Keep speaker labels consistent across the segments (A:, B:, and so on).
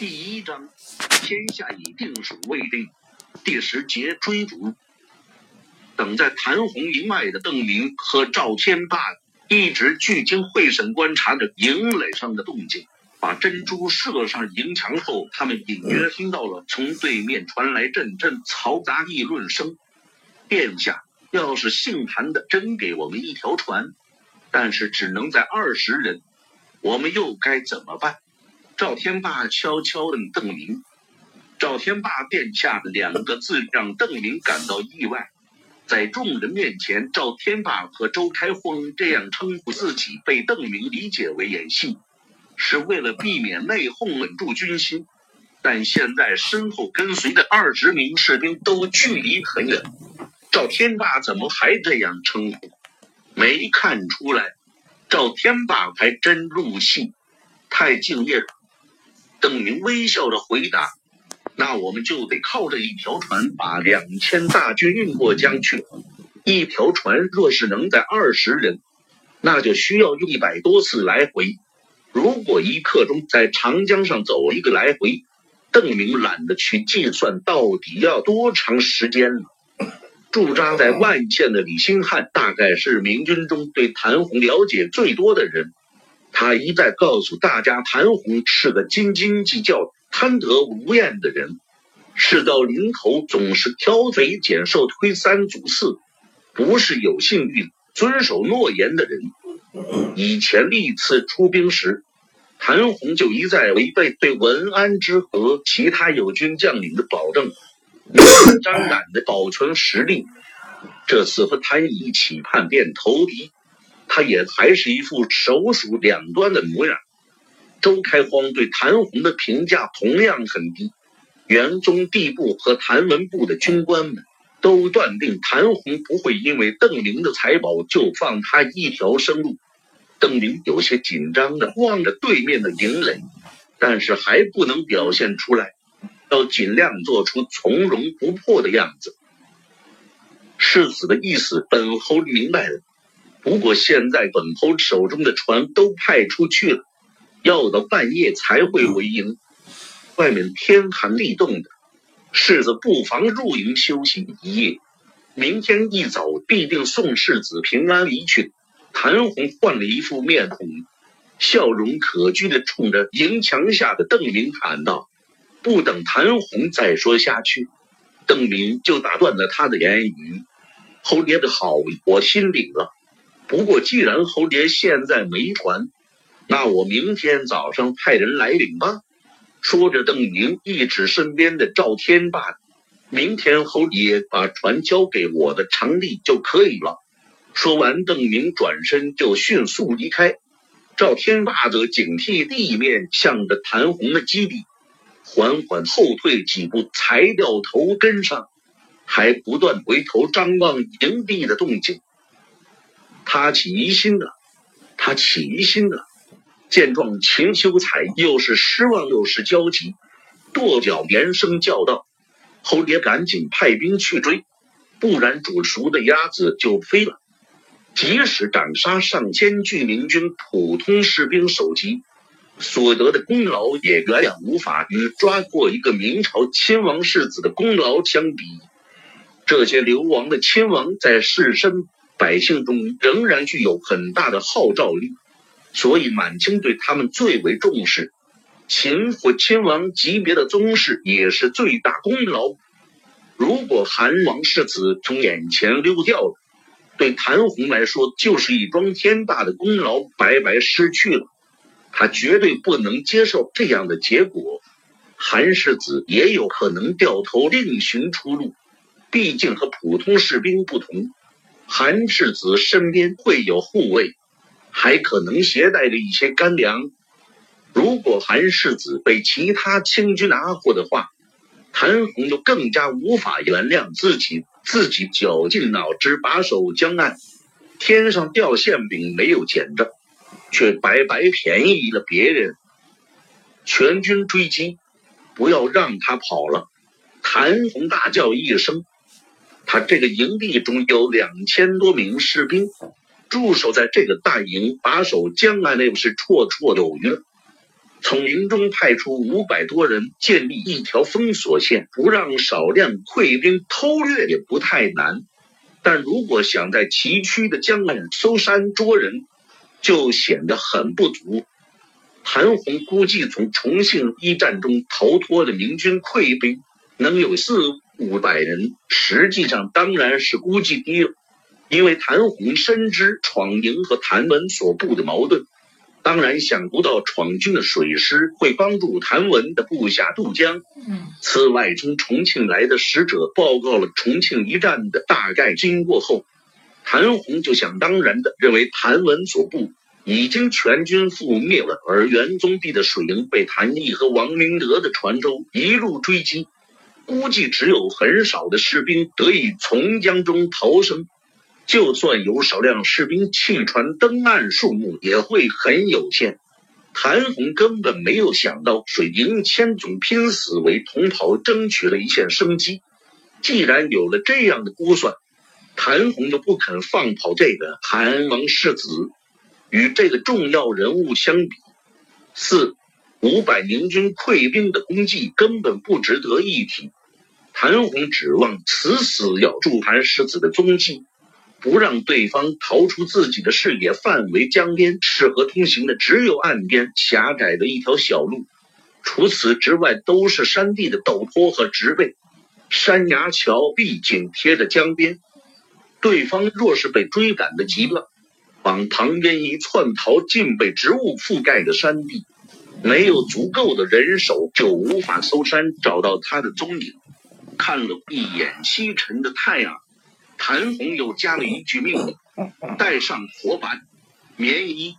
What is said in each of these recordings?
A: 第一章，天下已定属未定。第十节追逐。等在谭红营外的邓明和赵天霸一直聚精会神观察着营垒上的动静。把珍珠射上营墙后，他们隐约听到了从对面传来阵阵嘈杂议论声。殿下，要是姓谭的真给我们一条船，但是只能载二十人，我们又该怎么办？赵天霸悄悄问邓明：“赵天霸殿下的两个字让邓明感到意外。在众人面前，赵天霸和周开荒这样称呼自己，被邓明理解为演戏，是为了避免内讧，稳住军心。但现在身后跟随的二十名士兵都距离很远，赵天霸怎么还这样称呼？没看出来，赵天霸还真入戏，太敬业了。”邓明微笑着回答：“那我们就得靠着一条船把两千大军运过江去。一条船若是能载二十人，那就需要用一百多次来回。如果一刻钟在长江上走一个来回，邓明懒得去计算到底要多长时间了。”驻扎在万县的李兴汉大概是明军中对谭红了解最多的人。他一再告诉大家，谭红是个斤斤计较、贪得无厌的人，事到临头总是挑肥拣瘦、推三阻四，不是有幸运、遵守诺言的人。以前历次出兵时，谭红就一再违背对文安之和其他友军将领的保证，明目张胆的保存实力。这次和谭一起叛变投敌。他也还是一副手鼠两端的模样。周开荒对谭红的评价同样很低。元宗帝部和谭文部的军官们都断定谭红不会因为邓玲的财宝就放他一条生路。邓玲有些紧张的望着对面的营垒，但是还不能表现出来，要尽量做出从容不迫的样子。世子的意思，本侯明白了。不过现在本侯手中的船都派出去了，要到半夜才会回营。外面天寒地冻的，世子不妨入营休息一夜，明天一早必定送世子平安离去。谭红换了一副面孔，笑容可掬的冲着营墙下的邓明喊道：“不等谭红再说下去，邓明就打断了他的言语：“侯爷的好，我心领了。”不过，既然侯爷现在没船，那我明天早上派人来领吧。说着，邓明一指身边的赵天霸：“明天侯爷把船交给我的长吏就可以了。”说完，邓明转身就迅速离开。赵天霸则警惕地面，向着谭红的基地缓缓后退几步，才掉头跟上，还不断回头张望营地的动静。他起疑心了，他起疑心了。见状，秦修才又是失望又是焦急，跺脚连声叫道：“侯爷，赶紧派兵去追，不然煮熟的鸭子就飞了。即使斩杀上千具明军普通士兵首级，所得的功劳也远远无法与抓获一个明朝亲王世子的功劳相比。这些流亡的亲王在士绅。”百姓中仍然具有很大的号召力，所以满清对他们最为重视。秦或亲王级别的宗室也是最大功劳。如果韩王世子从眼前溜掉了，对谭红来说就是一桩天大的功劳白白失去了。他绝对不能接受这样的结果。韩世子也有可能掉头另寻出路，毕竟和普通士兵不同。韩世子身边会有护卫，还可能携带着一些干粮。如果韩世子被其他清军拿获的话，谭红就更加无法原谅自己，自己绞尽脑汁把守江岸，天上掉馅饼没有捡着，却白白便宜了别人。全军追击，不要让他跑了！谭红大叫一声。他这个营地中有两千多名士兵驻守在这个大营，把守江岸，那不是绰绰有余了。从营中派出五百多人建立一条封锁线，不让少量溃兵偷掠也不太难。但如果想在崎岖的江岸搜山捉人，就显得很不足。谭红估计从重庆一战中逃脱的明军溃兵能有四五百人，实际上当然是估计低了，因为谭红深知闯营和谭文所部的矛盾。当然想不到闯军的水师会帮助谭文的部下渡江。此外，从重庆来的使者报告了重庆一战的大概经过后，谭红就想当然的认为谭文所部已经全军覆灭了，而元宗帝的水营被谭毅和王明德的船舟一路追击，估计只有很少的士兵得以从江中逃生。就算有少量士兵弃船登岸，数目也会很有限。谭红根本没有想到水营千总拼死为同袍，争取了一线生机。既然有了这样的估算，谭红就不肯放跑这个韩王世子。与这个重要人物相比，四五百明军溃兵的功绩根本不值得一提。谭红指望死死咬住韩世子的踪迹。不让对方逃出自己的视野范围，江边适合通行的只有岸边狭窄的一条小路，除此之外都是山地的陡坡和植被，山崖峭壁紧贴着江边。对方若是被追赶的急了，往旁边一窜逃进被植物覆盖的山地，没有足够的人手就无法搜山找到他的踪影。看了一眼西沉的太阳。谭红又加了一句命令：“带上火把、棉衣。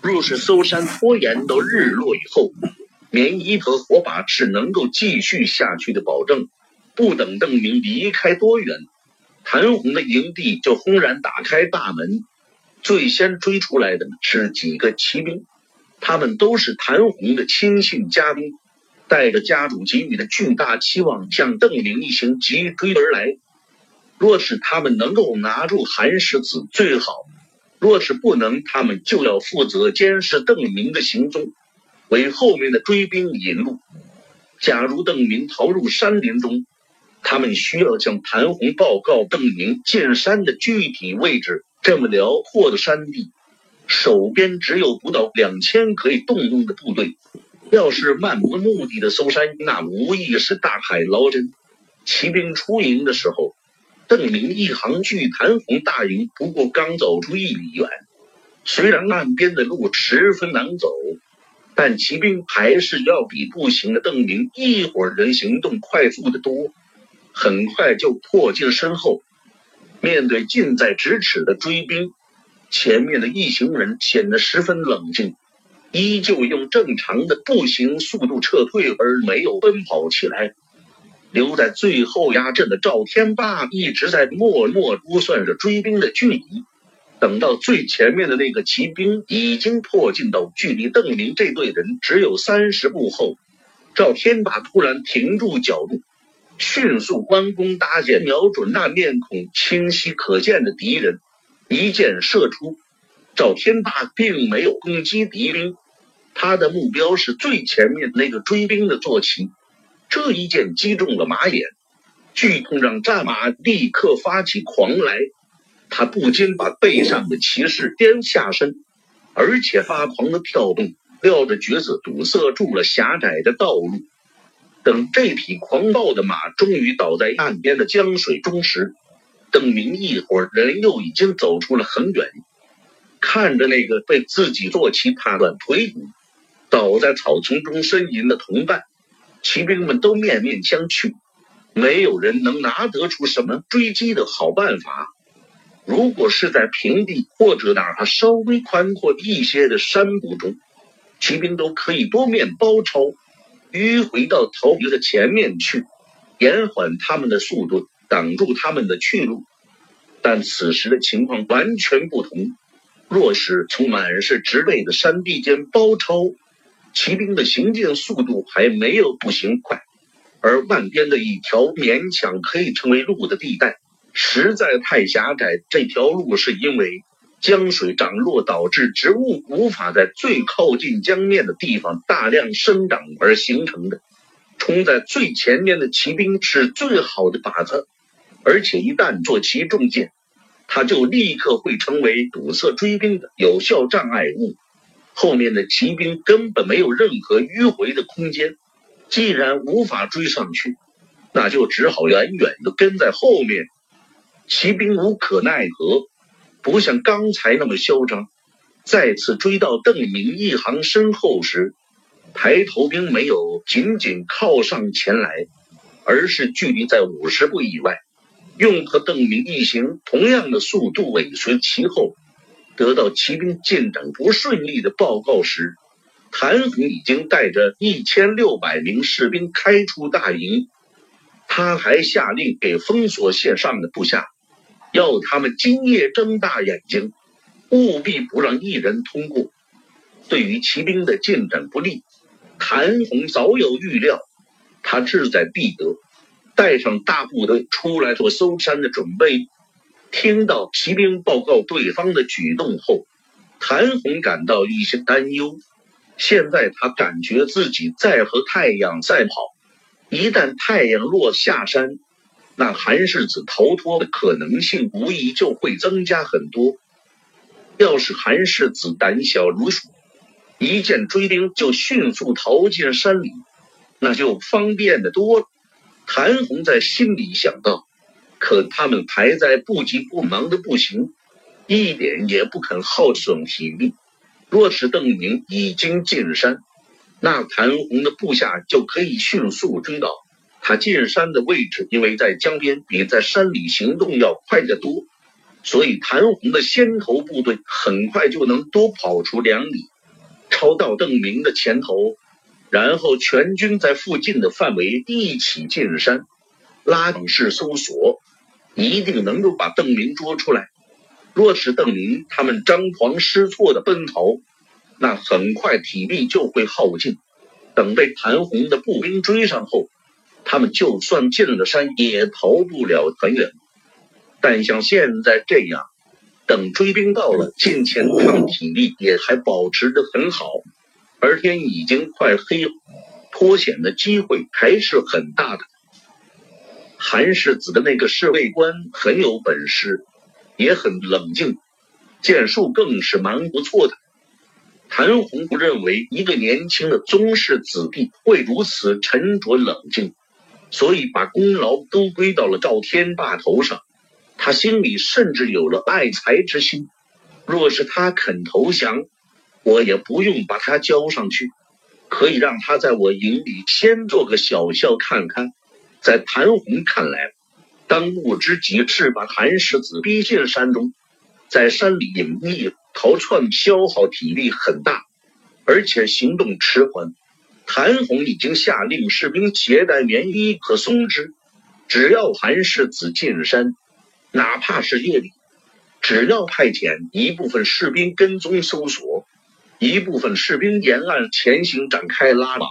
A: 若是搜山拖延到日落以后，棉衣和火把是能够继续下去的保证。不等邓明离开多远，谭红的营地就轰然打开大门。最先追出来的是几个骑兵，他们都是谭红的亲信家丁，带着家主给予的巨大期望，向邓明一行急追而来。”若是他们能够拿住韩世子最好，若是不能，他们就要负责监视邓明的行踪，为后面的追兵引路。假如邓明逃入山林中，他们需要向谭红报告邓明进山的具体位置。这么辽阔的山地，手边只有不到两千可以动用的部队，要是漫无目的的搜山，那无疑是大海捞针。骑兵出营的时候。邓明一行距谭红大营不过刚走出一里远，虽然岸边的路十分难走，但骑兵还是要比步行的邓明一伙人行动快速的多，很快就迫近身后。面对近在咫尺的追兵，前面的一行人显得十分冷静，依旧用正常的步行速度撤退，而没有奔跑起来。留在最后压阵的赵天霸一直在默默估算着追兵的距离。等到最前面的那个骑兵已经迫近到距离邓明这队人只有三十步后，赵天霸突然停住脚步，迅速弯弓搭箭，瞄准那面孔清晰可见的敌人，一箭射出。赵天霸并没有攻击敌兵，他的目标是最前面那个追兵的坐骑。这一箭击中了马眼，剧痛让战马立刻发起狂来。他不禁把背上的骑士颠下身，而且发狂的跳动，撂着蹶子堵塞住了狭窄的道路。等这匹狂暴的马终于倒在岸边的江水中时，邓明一伙人又已经走出了很远。看着那个被自己坐骑踏断腿骨、倒在草丛中呻吟的同伴。骑兵们都面面相觑，没有人能拿得出什么追击的好办法。如果是在平地或者哪怕稍微宽阔一些的山谷中，骑兵都可以多面包抄，迂回到逃离的前面去，延缓他们的速度，挡住他们的去路。但此时的情况完全不同。若是从满是植被的山地间包抄，骑兵的行进速度还没有步行快，而岸边的一条勉强可以称为路的地带实在太狭窄。这条路是因为江水涨落，导致植物无法在最靠近江面的地方大量生长而形成的。冲在最前面的骑兵是最好的靶子，而且一旦坐骑中箭，他就立刻会成为堵塞追兵的有效障碍物。后面的骑兵根本没有任何迂回的空间。既然无法追上去，那就只好远远的跟在后面。骑兵无可奈何，不像刚才那么嚣张。再次追到邓明一行身后时。抬头兵没有紧紧靠上前来，而是距离在五十步以外，用和邓明一行同样的速度尾随其后。得到骑兵进展不顺利的报告时，谭红已经带着一千六百名士兵开出大营。他还下令给封锁线上的部下，要他们今夜睁大眼睛，务必不让一人通过。对于骑兵的进展不利。谭红早有预料，他志在必得，带上大部队出来做搜山的准备。听到骑兵报告对方的举动后，谭红感到一些担忧。现在他感觉自己在和太阳赛跑，一旦太阳落下山，那韩世子逃脱的可能性无疑就会增加很多。要是韩世子胆小如鼠，一见追兵就迅速逃进山里，那就方便的多。谭红在心里想到，可他们还在不急不忙的步行，一点也不肯耗损体力。若是邓明已经进山，那谭红的部下就可以迅速追到他进山的位置，因为在江边比在山里行动要快得多，所以谭红的先头部队很快就能多跑出两里。超到邓明的前头，然后全军在附近的范围一起进山，拉网式搜索，一定能够把邓明捉出来。若是邓明他们张狂失措的奔逃，那很快体力就会耗尽。等被谭红的步兵追上后，他们就算进了山，也逃不了很远。但像现在这样。等追兵到了，近前抗体力也还保持得很好，而天已经快黑了，脱险的机会还是很大的。韩世子的那个侍卫官很有本事，也很冷静，剑术更是蛮不错的。谭红不认为一个年轻的宗室子弟会如此沉着冷静，所以把功劳都归到了赵天霸头上。他心里甚至有了爱才之心。若是他肯投降，我也不用把他交上去，可以让他在我营里先做个小校看看。在谭红看来，当务之急是把韩世子逼进山中。在山里隐匿逃窜，消耗体力很大，而且行动迟缓。谭红已经下令士兵携带棉衣和松枝，只要韩世子进山。哪怕是夜里，只要派遣一部分士兵跟踪搜索，一部分士兵沿岸前行展开拉网，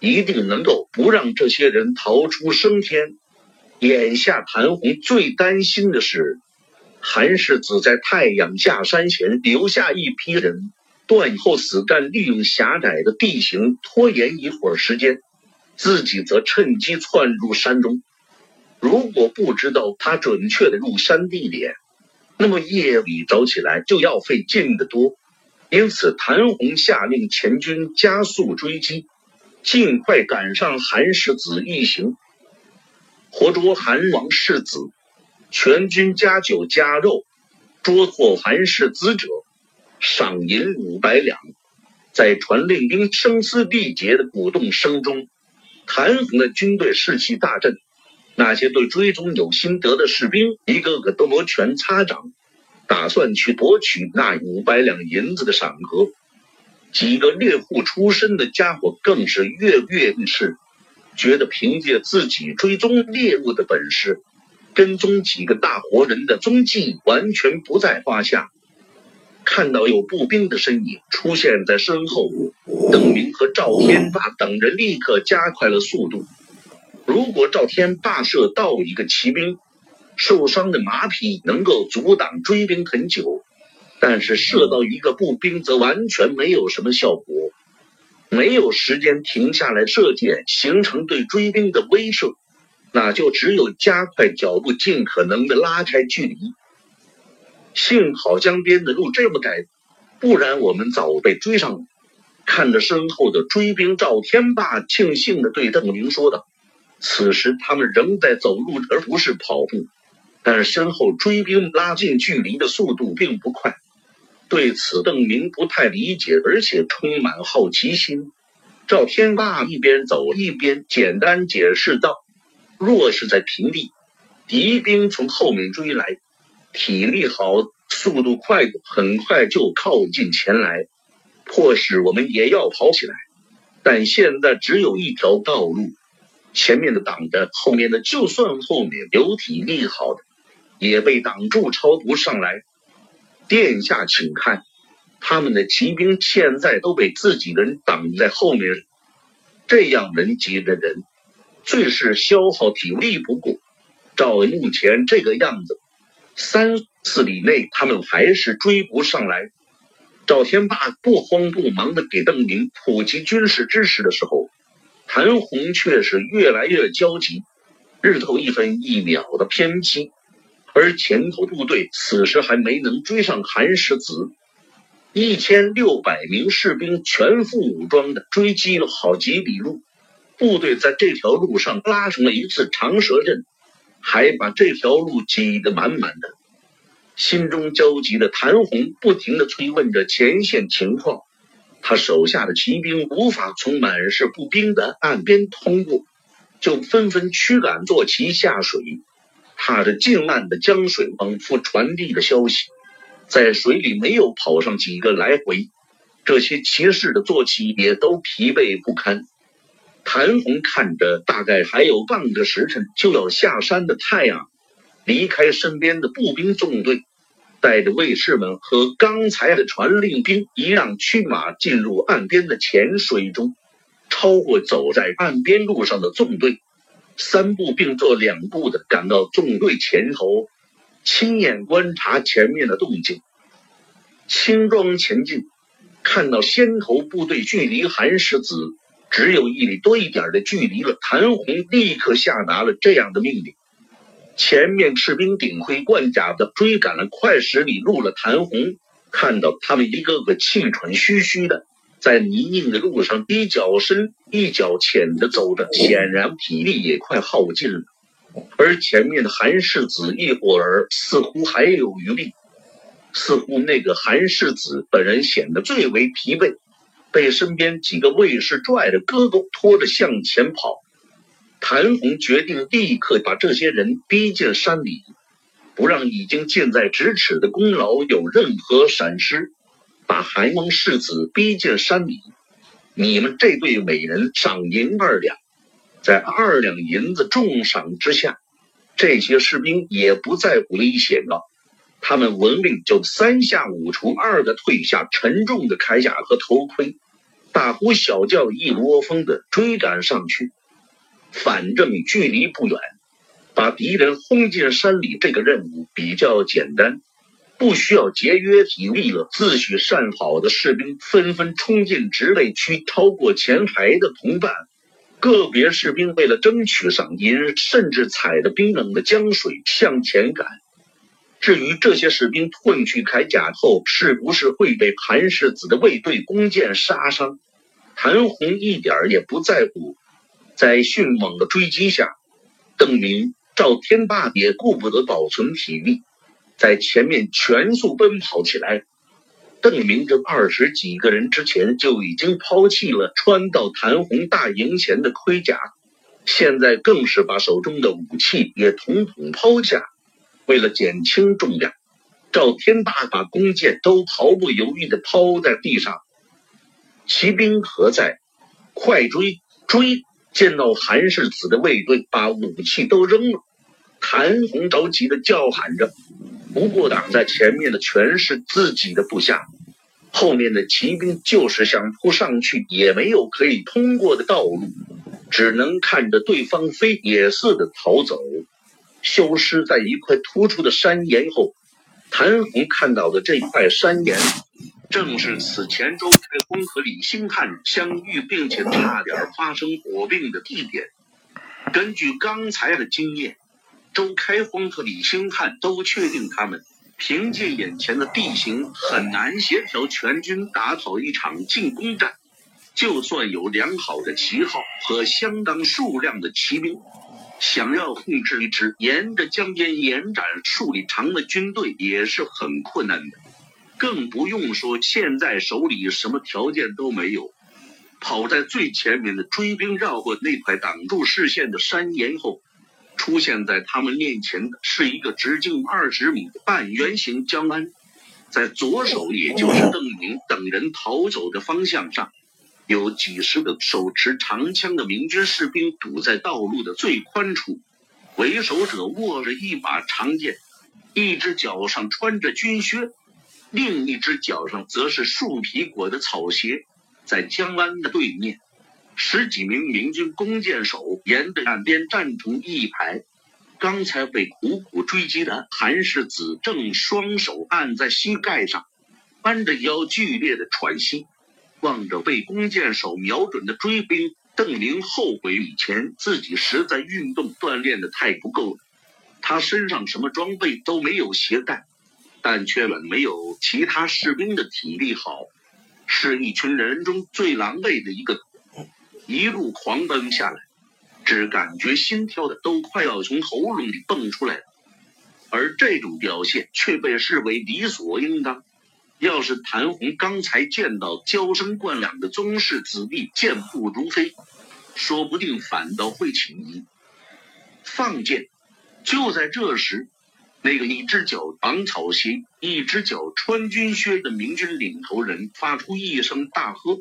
A: 一定能够不让这些人逃出升天。眼下谭红最担心的是，韩世子在太阳下山前留下一批人，断后死战，利用狭窄的地形拖延一会儿时间，自己则趁机窜入山中。如果不知道他准确的入山地点，那么夜里找起来就要费劲得多。因此，谭红下令前军加速追击，尽快赶上韩世子一行，活捉韩王世子。全军加酒加肉，捉获韩世子者，赏银五百两。在传令兵声嘶力竭的鼓动声中，谭衡的军队士气大振。那些对追踪有心得的士兵，一个个都摩拳擦掌，打算去夺取那五百两银子的赏额。几个猎户出身的家伙更是跃跃欲试，觉得凭借自己追踪猎物的本事，跟踪几个大活人的踪迹完全不在话下。看到有步兵的身影出现在身后，邓明和赵天霸等人立刻加快了速度。如果赵天霸射到一个骑兵，受伤的马匹能够阻挡追兵很久，但是射到一个步兵则完全没有什么效果。没有时间停下来射箭，形成对追兵的威慑，那就只有加快脚步，尽可能的拉开距离。幸好江边的路这么窄，不然我们早被追上了。看着身后的追兵，赵天霸庆幸的对邓明说道：“此时他们仍在走路，而不是跑步。但是身后追兵拉近距离的速度并不快。”对此，邓明不太理解，而且充满好奇心。赵天霸一边走一边简单解释道：“若是在平地，敌兵从后面追来，体力好、速度快，很快就靠近前来。”迫使我们也要跑起来，但现在只有一条道路，前面的挡着，后面的就算后面有体力好的，也被挡住，超不上来。殿下，请看，他们的骑兵现在都被自己人挡在后面，这样人挤的人，最是消耗体力。不过，照目前这个样子，三四里内他们还是追不上来。赵天霸不慌不忙的给邓明普及军事知识的时候，谭红却是越来越焦急，日头一分一秒的偏激，而前头部队此时还没能追上韩世子，一千六百名士兵全副武装的追击了好几里路，部队在这条路上拉成了一次长蛇阵，还把这条路挤得满满的。心中焦急的谭红不停地催问着前线情况，他手下的骑兵无法从满是步兵的岸边通过，就纷纷驱赶坐骑下水，踏着近岸的江水往复传递的消息。在水里没有跑上几个来回，这些骑士的坐骑也都疲惫不堪。谭红看着大概还有半个时辰就要下山的太阳，离开身边的步兵纵队。带着卫士们和刚才的传令兵一样驱马进入岸边的浅水中，超过走在岸边路上的纵队，三步并作两步的赶到纵队前头，亲眼观察前面的动静。轻装前进，看到先头部队距离韩世子只有一里多一点的距离了，谭红立刻下达了这样的命令。前面士兵顶盔贯甲的追赶了快十里路了。谭红看到他们一个个气喘吁吁的，在泥泞的路上一脚深一脚浅的走着，显然体力也快耗尽了。而前面的韩世子一伙儿似乎还有余力，似乎那个韩世子本人显得最为疲惫，被身边几个卫士拽着胳膊拖着向前跑。谭红决定立刻把这些人逼进山里，不让已经近在咫尺的功劳有任何闪失。把韩王世子逼进山里，你们这对美人赏银二两。在二两银子重赏之下，这些士兵也不在乎危险了。他们闻令就三下五除二的退下沉重的铠甲和头盔，大呼小叫，一窝蜂的追赶上去。反正距离不远，把敌人轰进山里，这个任务比较简单，不需要节约体力了。自诩善跑的士兵纷纷冲进植被区，超过前排的同伴。个别士兵为了争取赏银，甚至踩着冰冷的江水向前赶。至于这些士兵褪去铠甲后是不是会被韩世子的卫队弓箭杀伤，谭红一点也不在乎。在迅猛的追击下，邓明、赵天霸也顾不得保存体力，在前面全速奔跑起来。邓明这二十几个人之前就已经抛弃了穿到谭红大营前的盔甲，现在更是把手中的武器也统统抛下。为了减轻重量，赵天霸把弓箭都毫不犹豫地抛在地上。骑兵何在？快追追！见到韩世子的卫队把武器都扔了，谭红着急的叫喊着。不过挡在前面的全是自己的部下，后面的骑兵就是想扑上去也没有可以通过的道路，只能看着对方飞也似的逃走，消失在一块突出的山岩后。谭红看到的这块山岩，正是此前周开荒和李兴汉相遇并且差点发生火并的地点。根据刚才的经验，周开荒和李兴汉都确定他们凭借眼前的地形很难协调全军打讨一场进攻战。就算有良好的旗号和相当数量的骑兵，想要控制一支沿着江边延展数里长的军队也是很困难的。更不用说现在手里什么条件都没有。跑在最前面的追兵绕过那块挡住视线的山岩后，出现在他们面前的是一个直径二十米的半圆形江湾，在左手，也就是邓明等人逃走的方向上。有几十个手持长枪的明军士兵堵在道路的最宽处，为首者握着一把长剑，一只脚上穿着军靴，另一只脚上则是树皮裹的草鞋。在江湾的对面，十几名明军弓箭手沿着岸边站成一排。刚才被苦苦追击的韩世子正双手按在膝盖上，弯着腰剧烈的喘息。望着被弓箭手瞄准的追兵，邓明后悔以前自己实在运动锻炼的太不够了。他身上什么装备都没有携带，但却远没有其他士兵的体力好，是一群人中最狼狈的一个。一路狂奔下来，只感觉心跳的都快要从喉咙里蹦出来了，而这种表现却被视为理所应当。要是谭红刚才见到娇生惯养的宗室子弟健步如飞，说不定反倒会起疑。放箭！就在这时，那个一只脚绑草鞋、一只脚穿军靴的明军领头人发出一声大喝。